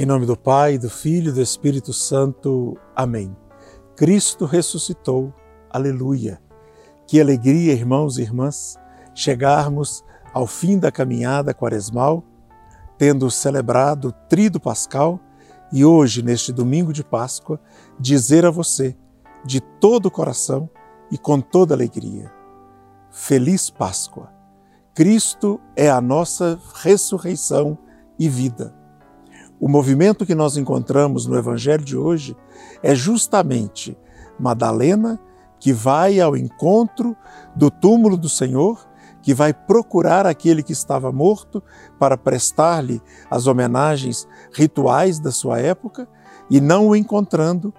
Em nome do Pai, do Filho e do Espírito Santo. Amém. Cristo ressuscitou. Aleluia. Que alegria, irmãos e irmãs, chegarmos ao fim da caminhada quaresmal, tendo celebrado o Trido Pascal e hoje, neste domingo de Páscoa, dizer a você, de todo o coração e com toda alegria: Feliz Páscoa! Cristo é a nossa ressurreição e vida. O movimento que nós encontramos no Evangelho de hoje é justamente Madalena que vai ao encontro do túmulo do Senhor, que vai procurar aquele que estava morto para prestar-lhe as homenagens rituais da sua época e, não o encontrando,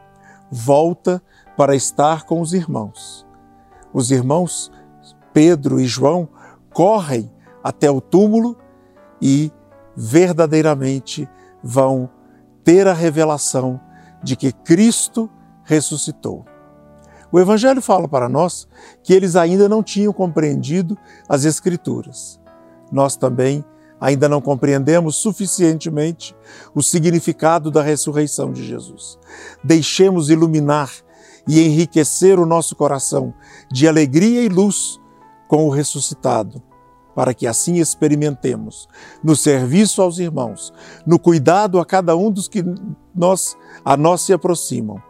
volta para estar com os irmãos. Os irmãos Pedro e João correm até o túmulo e verdadeiramente vão ter a revelação de que Cristo ressuscitou. O Evangelho fala para nós que eles ainda não tinham compreendido as Escrituras. Nós também ainda não compreendemos suficientemente o significado da ressurreição de Jesus. Deixemos iluminar e enriquecer o nosso coração de alegria e luz com o ressuscitado para que assim experimentemos. No serviço aos irmãos, no cuidado a cada um dos que nós, a nós se aproximam,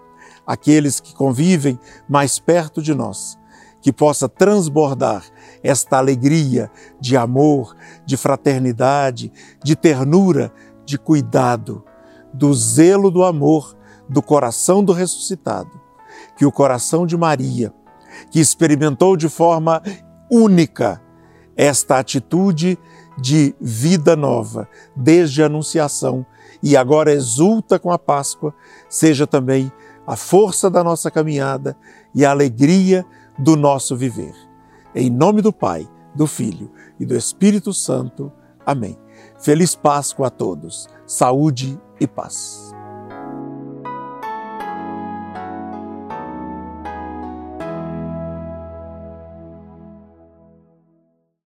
aqueles que convivem mais perto de nós, que possa transbordar esta alegria de amor, de fraternidade, de ternura, de cuidado, do zelo do amor do coração do ressuscitado, que o coração de Maria, que experimentou de forma única esta atitude de vida nova, desde a Anunciação e agora exulta com a Páscoa, seja também a força da nossa caminhada e a alegria do nosso viver. Em nome do Pai, do Filho e do Espírito Santo. Amém. Feliz Páscoa a todos. Saúde e paz.